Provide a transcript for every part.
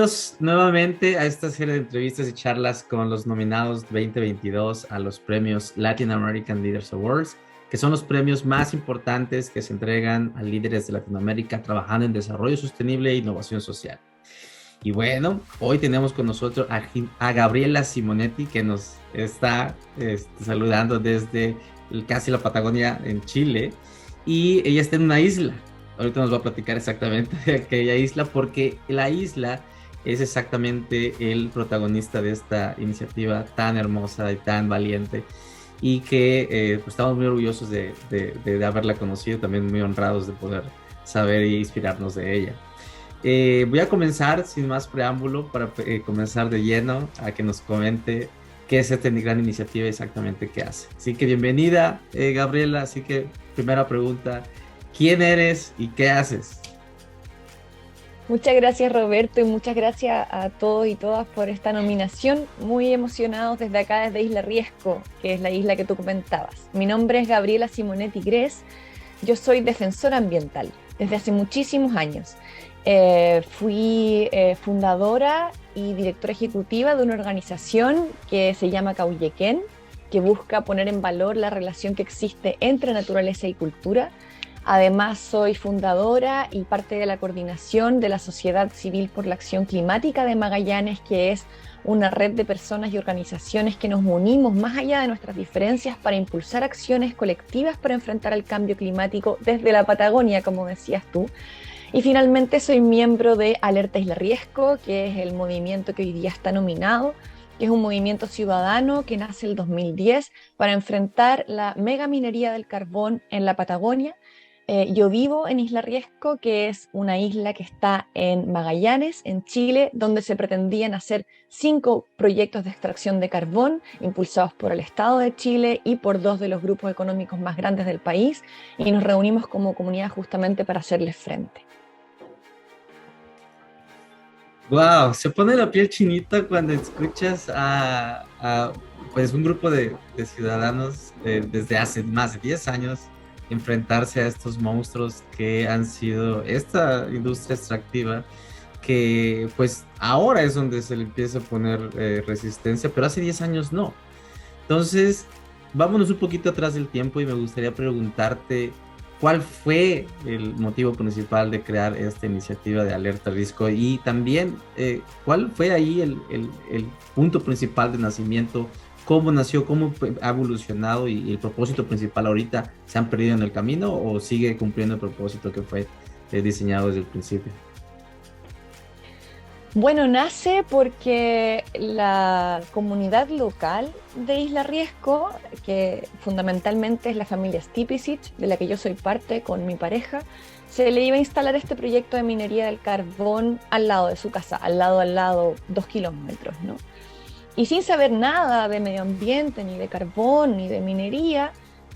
Bienvenidos nuevamente a esta serie de entrevistas y charlas con los nominados 2022 a los premios Latin American Leaders Awards, que son los premios más importantes que se entregan a líderes de Latinoamérica trabajando en desarrollo sostenible e innovación social. Y bueno, hoy tenemos con nosotros a, Gabriela Simonetti que nos está este, saludando desde casi la Patagonia en Chile y ella está en una isla ahorita nos va a platicar exactamente de aquella isla, porque la isla es exactamente el protagonista de esta iniciativa tan hermosa y tan valiente y que eh, pues estamos muy orgullosos de, haberla conocido, también muy honrados de poder saber e inspirarnos de ella. Eh, voy a comenzar sin más preámbulo para eh, comenzar de lleno a que nos comente qué es esta gran iniciativa y exactamente qué hace. Así que bienvenida, Gabriela. Así que primera pregunta, quién eres y qué haces. Muchas gracias Roberto y muchas gracias a todos y todas por esta nominación. Muy emocionados desde acá, desde Isla Riesco, que es la isla que tú comentabas. Mi nombre es Gabriela Simonetti Gres. Yo soy defensora ambiental desde hace muchísimos años. Eh, fui eh, fundadora y directora ejecutiva de una organización que se llama Cauyequén, que busca poner en valor la relación que existe entre naturaleza y cultura Además, soy fundadora y parte de la coordinación de la Sociedad Civil por la Acción Climática de Magallanes, que es una red de personas y organizaciones que nos unimos más allá de nuestras diferencias para impulsar acciones colectivas para enfrentar el cambio climático desde la Patagonia, como decías tú. Y finalmente soy miembro de Alerta Isla Riesgo, que es el movimiento que hoy día está nominado, que es un movimiento ciudadano que nace el 2010 para enfrentar la mega minería del carbón en la Patagonia eh, yo vivo en Isla Riesco, que es una isla que está en Magallanes, en Chile, donde se pretendían hacer cinco proyectos de extracción de carbón impulsados por el Estado de Chile y por dos de los grupos económicos más grandes del país, y nos reunimos como comunidad justamente para hacerles frente. Wow, se pone la piel chinita cuando escuchas a, pues un grupo de, ciudadanos eh, desde hace más de 10 años enfrentarse a estos monstruos que han sido esta industria extractiva que pues ahora es donde se le empieza a poner eh, resistencia, pero hace 10 años no. Entonces, vámonos un poquito atrás del tiempo y me gustaría preguntarte cuál fue el motivo principal de crear esta iniciativa de alerta risco y también eh, cuál fue ahí el, el punto principal de nacimiento cómo nació, cómo ha evolucionado y, el propósito principal ahorita se han perdido en el camino o sigue cumpliendo el propósito que fue eh, diseñado desde el principio? Bueno, nace porque la comunidad local de Isla Riesco, que fundamentalmente es la familia Stipicic, de la que yo soy parte con mi pareja, se le iba a instalar este proyecto de minería del carbón al lado de su casa, al lado, al lado, dos kilómetros, ¿no? Y sin saber nada de medio ambiente, ni de carbón, ni de minería,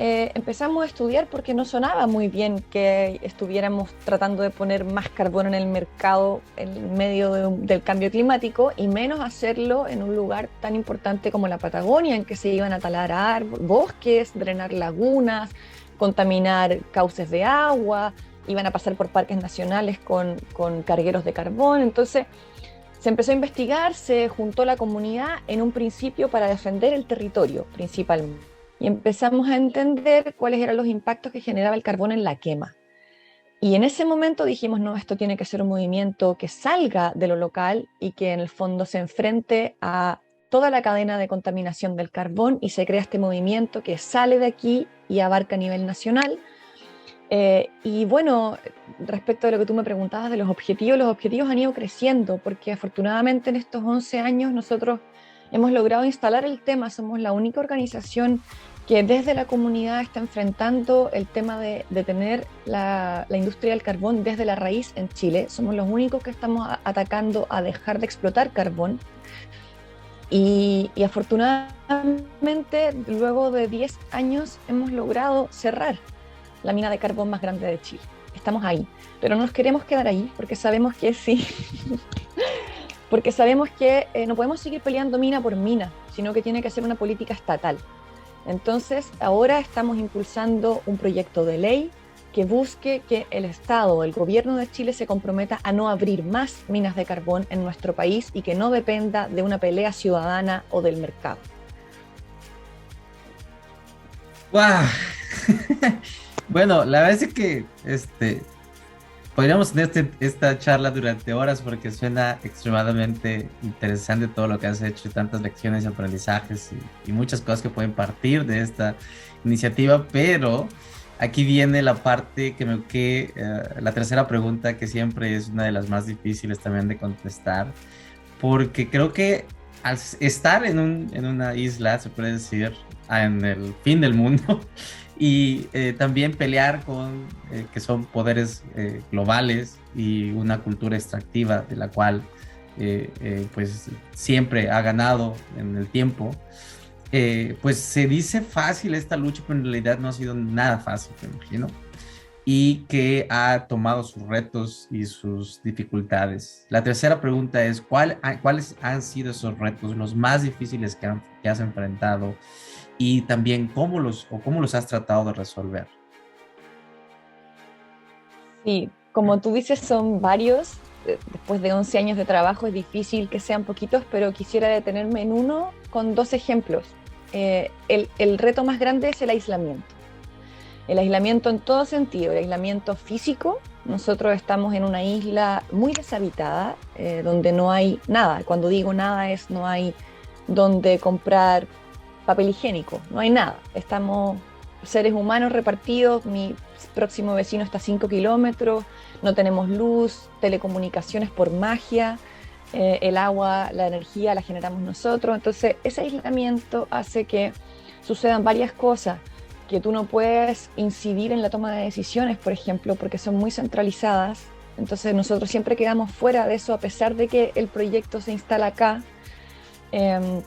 eh, empezamos a estudiar porque no sonaba muy bien que estuviéramos tratando de poner más carbón en el mercado en medio del cambio climático y menos hacerlo en un lugar tan importante como la Patagonia, en que se iban a talar bosques, drenar lagunas, contaminar cauces de agua, iban a pasar por parques nacionales con, con cargueros de carbón. Entonces, se empezó a investigar, se juntó la comunidad en un principio para defender el territorio principalmente. Y empezamos a entender cuáles eran los impactos que generaba el carbón en la quema. Y en ese momento dijimos, no, esto tiene que ser un movimiento que salga de lo local y que en el fondo se enfrente a toda la cadena de contaminación del carbón y se crea este movimiento que sale de aquí y abarca a nivel nacional eh, y bueno, respecto a lo que tú me preguntabas de los objetivos, los objetivos han ido creciendo porque afortunadamente en estos 11 años nosotros hemos logrado instalar el tema, somos la única organización que desde la comunidad está enfrentando el tema de, de tener la, industria del carbón desde la raíz en Chile. Somos los únicos que estamos atacando a dejar de explotar carbón. Y afortunadamente, luego de 10 años, hemos logrado cerrar la mina de carbón más grande de Chile. Estamos ahí, pero no nos queremos quedar ahí porque sabemos que sí, porque sabemos que eh, no podemos seguir peleando mina por mina, sino que tiene que ser una política estatal. Entonces, ahora estamos impulsando un proyecto de ley que busque que el Estado, el gobierno de Chile se comprometa a no abrir más minas de carbón en nuestro país y que no dependa de una pelea ciudadana o del mercado. ¡Wow! bueno, la verdad es que este, podríamos tener este, esta charla durante horas porque suena extremadamente interesante todo lo que has hecho, tantas lecciones y aprendizajes y, muchas cosas que pueden partir de esta iniciativa, pero aquí viene la parte que me que eh, la tercera pregunta que siempre es una de las más difíciles también de contestar, porque creo que al estar en, un, en una isla, se puede decir, en el fin del mundo, y eh, también pelear con eh, que son poderes eh, globales y una cultura extractiva de la cual pues siempre ha ganado en el tiempo. pues se dice fácil esta lucha, pero en realidad no ha sido nada fácil, me imagino. Y que ha tomado sus retos y sus dificultades. La tercera pregunta es, ¿cuál, ¿cuáles han sido esos retos, los más difíciles que, han, que has enfrentado? y también cómo los, o cómo los has tratado de resolver. Sí, como tú dices, son varios. Después de 11 años de trabajo es difícil que sean poquitos, pero quisiera detenerme en uno con dos ejemplos. Eh, el, el, reto más grande es el aislamiento. El aislamiento en todo sentido, el aislamiento físico. Nosotros estamos en una isla muy deshabitada, eh, donde no hay nada. Cuando digo nada es no hay donde comprar papel higiénico, no hay nada. Estamos seres humanos repartidos, mi próximo vecino está a 5 kilómetros, no tenemos luz, telecomunicaciones por magia, eh, el agua, la energía la generamos nosotros. Entonces, ese aislamiento hace que sucedan varias cosas, que tú no puedes incidir en la toma de decisiones, por ejemplo, porque son muy centralizadas. Entonces, nosotros siempre quedamos fuera de eso, a pesar de que el proyecto se instala acá. Em,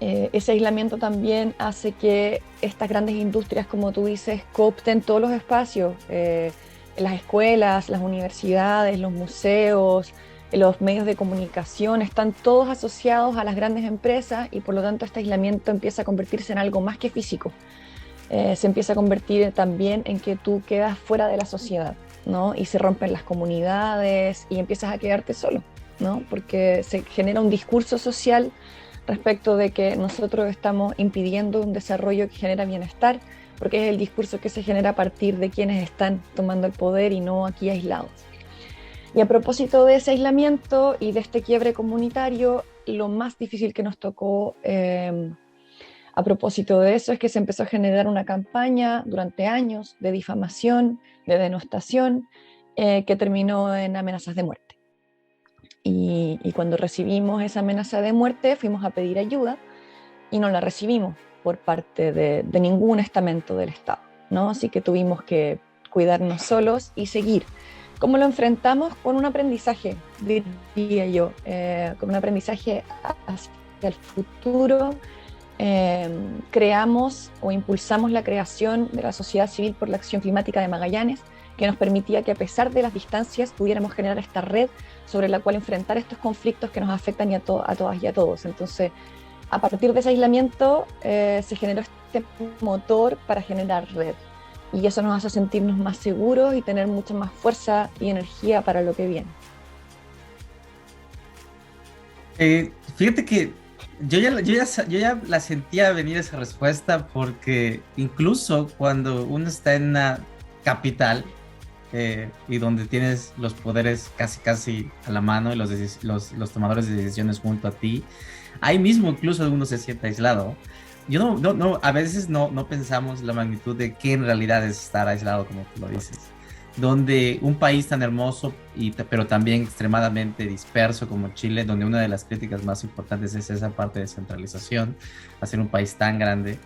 eh, ese aislamiento también hace que estas grandes industrias, como tú dices, coopten todos los espacios, eh, las escuelas, las universidades, los museos, los medios de comunicación, están todos asociados a las grandes empresas y por lo tanto este aislamiento empieza a convertirse en algo más que físico. Eh, se empieza a convertir también en que tú quedas fuera de la sociedad, ¿no? Y se rompen las comunidades y empiezas a quedarte solo, ¿no? Porque se genera un discurso social respecto de que nosotros estamos impidiendo un desarrollo que genera bienestar, porque es el discurso que se genera a partir de quienes están tomando el poder y no aquí aislados. Y a propósito de ese aislamiento y de este quiebre comunitario, lo más difícil que nos tocó em, a propósito de eso es que se empezó a generar una campaña durante años de difamación, de denostación, eh, que terminó en amenazas de muerte. Y, cuando recibimos esa amenaza de muerte, fuimos a pedir ayuda y no la recibimos por parte de, ningún estamento del Estado. ¿no? Así que tuvimos que cuidarnos solos y seguir. ¿Cómo lo enfrentamos? Con un aprendizaje, diría yo, eh, con un aprendizaje hacia el futuro. Eh, creamos o impulsamos la creación de la Sociedad Civil por la Acción Climática de Magallanes, que nos permitía que a pesar de las distancias pudiéramos generar esta red sobre la cual enfrentar estos conflictos que nos afectan a, a todas y a todos. Entonces, a partir de ese aislamiento eh, se generó este motor para generar red y eso nos hace sentirnos más seguros y tener mucha más fuerza y energía para lo que viene. Eh, fíjate que yo ya, yo, ya, yo ya la sentía venir esa respuesta porque incluso cuando uno está en una capital, eh, y donde tienes los poderes casi casi a la mano y los, los, los, tomadores de decisiones junto a ti, ahí mismo incluso uno se siente aislado. Yo no, no, no a veces no, no pensamos la magnitud de qué en realidad es estar aislado, como tú lo dices. Donde un país tan hermoso, y, pero también extremadamente disperso como Chile, donde una de las críticas más importantes es esa parte de centralización, hacer un país tan grande,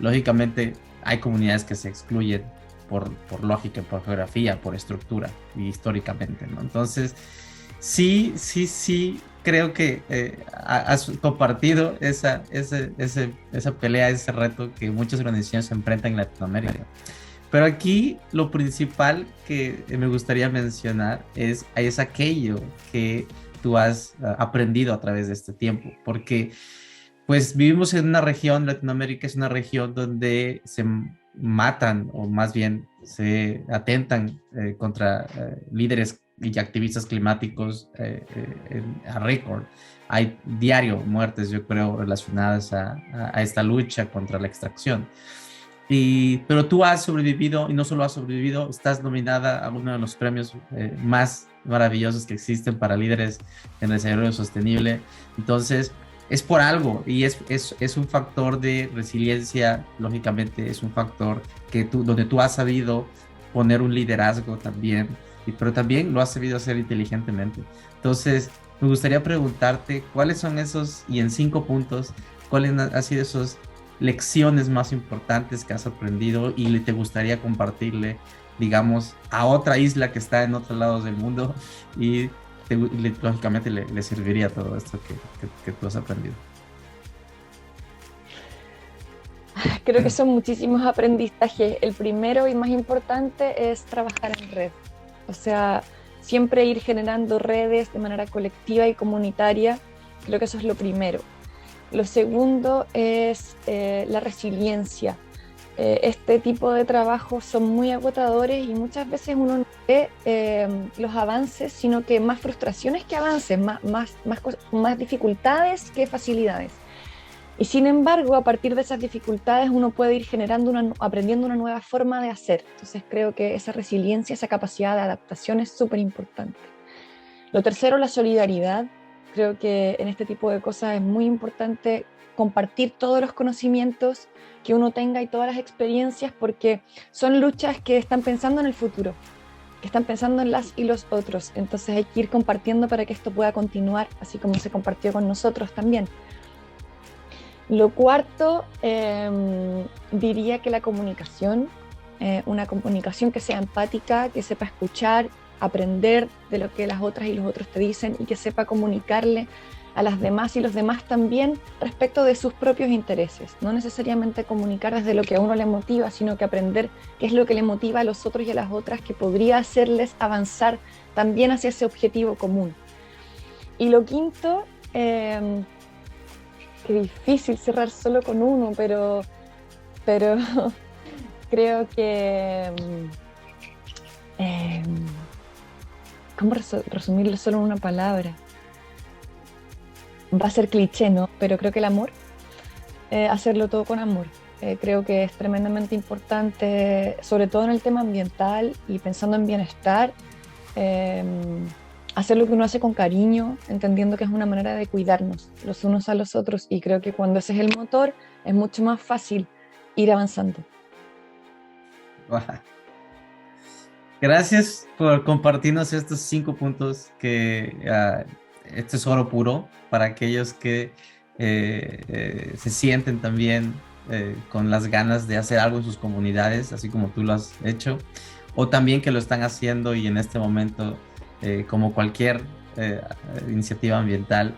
lógicamente hay comunidades que se excluyen por, lógica, por geografía, por estructura y históricamente, ¿no? Entonces, sí, sí, sí, creo que eh, has compartido esa, ese, esa pelea, ese reto que muchas organizaciones enfrentan en Latinoamérica. Pero aquí lo principal que me gustaría mencionar es, es aquello que tú has ah, aprendido a través de este tiempo, porque pues vivimos en una región, Latinoamérica es una región donde se matan o más bien se atentan eh, contra eh, líderes y activistas climáticos a récord. Hay diario muertes, yo creo, relacionadas a, esta lucha contra la extracción. Y, pero tú has sobrevivido y no solo has sobrevivido, estás nominada a uno de los premios más maravillosos que existen para líderes en desarrollo sostenible. Entonces, es por algo y es, es, es, un factor de resiliencia, lógicamente es un factor que tú, donde tú has sabido poner un liderazgo también, y, pero también lo has sabido hacer inteligentemente. Entonces, me gustaría preguntarte cuáles son esos, y en cinco puntos, cuáles han sido esas lecciones más importantes que has aprendido y te gustaría compartirle, digamos, a otra isla que está en otros lados del mundo y lógicamente le, serviría todo esto que, tú has aprendido. Creo que son muchísimos aprendizajes. El primero y más importante es trabajar en red. O sea, siempre ir generando redes de manera colectiva y comunitaria. Creo que eso es lo primero. Lo segundo es eh, la resiliencia. Eh, este tipo de trabajos son muy agotadores y muchas veces uno no ve eh, los avances, sino que más frustraciones que avances, más, más, más, más dificultades que facilidades. Y sin embargo, a partir de esas dificultades uno puede ir generando una, aprendiendo una nueva forma de hacer. Entonces creo que esa resiliencia, esa capacidad de adaptación es súper importante. Lo tercero, la solidaridad. Creo que en este tipo de cosas es muy importante compartir todos los conocimientos que uno tenga y todas las experiencias, porque son luchas que están pensando en el futuro, que están pensando en las y los otros. Entonces hay que ir compartiendo para que esto pueda continuar, así como se compartió con nosotros también. Lo cuarto, em, diría que la comunicación, eh, una comunicación que sea empática, que sepa escuchar, aprender de lo que las otras y los otros te dicen y que sepa comunicarle a las demás y los demás también respecto de sus propios intereses. No necesariamente comunicar desde lo que a uno le motiva, sino que aprender qué es lo que le motiva a los otros y a las otras que podría hacerles avanzar también hacia ese objetivo común. Y lo quinto, eh, qué difícil cerrar solo con uno, pero, pero creo que... Eh, ¿Cómo resumirlo solo en una palabra? va a ser cliché, ¿no? Pero creo que el amor, eh, hacerlo todo con amor. Eh, creo que es tremendamente importante, sobre todo en el tema ambiental y pensando en bienestar, em, hacer lo que uno hace con cariño, entendiendo que es una manera de cuidarnos los unos a los otros y creo que cuando ese es el motor es mucho más fácil ir avanzando. Gracias por compartirnos estos cinco puntos que uh, este es oro puro para aquellos que eh, eh, se sienten también eh, con las ganas de hacer algo en sus comunidades, así como tú lo has hecho, o también que lo están haciendo y en este momento, como cualquier iniciativa ambiental,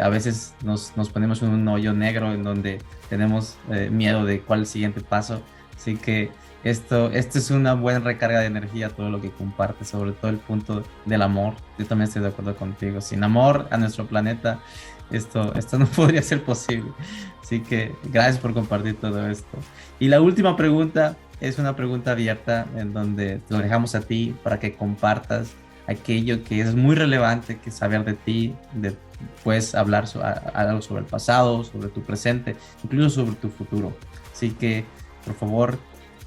a veces nos, nos, ponemos en un hoyo negro en donde tenemos miedo de cuál es el siguiente paso. Así que esto, esto es una buena recarga de energía, todo lo que comparte, sobre todo el punto del amor. Yo también estoy de acuerdo contigo. Sin amor a nuestro planeta, esto, esto no podría ser posible. Así que gracias por compartir todo esto. Y la última pregunta es una pregunta abierta en donde te lo dejamos a ti para que compartas aquello que es muy relevante que saber de ti, de, puedes hablar algo sobre el pasado, sobre tu presente, incluso sobre tu futuro. Así que, por favor,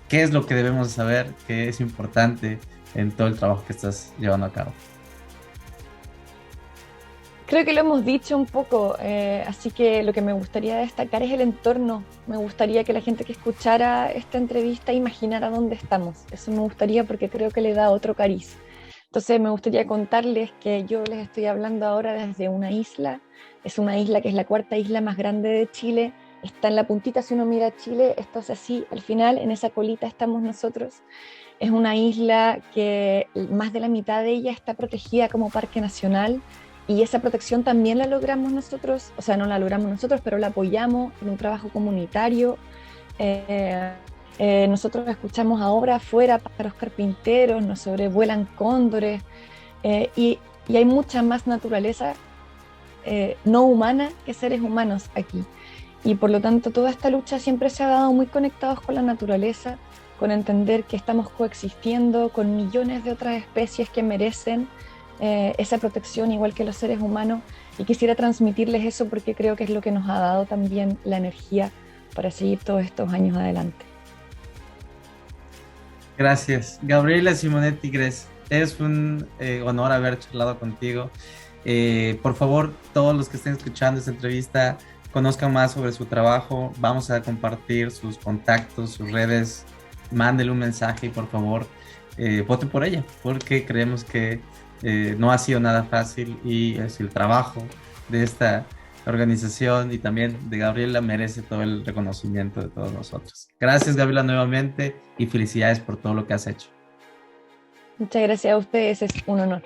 qué es lo que debemos saber, qué es importante en todo el trabajo que estás llevando a cabo. Creo que lo hemos dicho un poco, eh, así que lo que me gustaría destacar es el entorno. Me gustaría que la gente que escuchara esta entrevista imaginara dónde estamos. Eso me gustaría porque creo que le da otro cariz. Entonces me gustaría contarles que yo les estoy hablando ahora desde una isla. Es una isla que es la cuarta isla más grande de Chile, está en la puntita, si uno mira Chile, esto es así, al final en esa colita estamos nosotros. Es una isla que más de la mitad de ella está protegida como parque nacional y esa protección también la logramos nosotros, o sea, no la logramos nosotros, pero la apoyamos en un trabajo comunitario. Eh, eh, nosotros escuchamos ahora afuera pájaros carpinteros, nos sobrevuelan cóndores eh, y, y, hay mucha más naturaleza no humana que seres humanos aquí. Y por lo tanto toda esta lucha siempre se ha dado muy conectados con la naturaleza, con entender que estamos coexistiendo con millones de otras especies que merecen eh, esa protección igual que los seres humanos y quisiera transmitirles eso porque creo que es lo que nos ha dado también la energía para seguir todos estos años adelante. Gracias. Gabriela Simonetti Gres, es un eh, honor haber charlado contigo. Eh, por favor, todos los que estén escuchando esta entrevista, conozcan más sobre su trabajo. Vamos a compartir sus contactos, sus redes. Mándele un mensaje y por favor, eh, por ella, porque creemos que no ha sido nada fácil y es el trabajo de esta organización y también de Gabriela merece todo el reconocimiento de todos nosotros. Gracias Gabriela nuevamente y felicidades por todo lo que has hecho. Muchas gracias a ustedes, es un honor.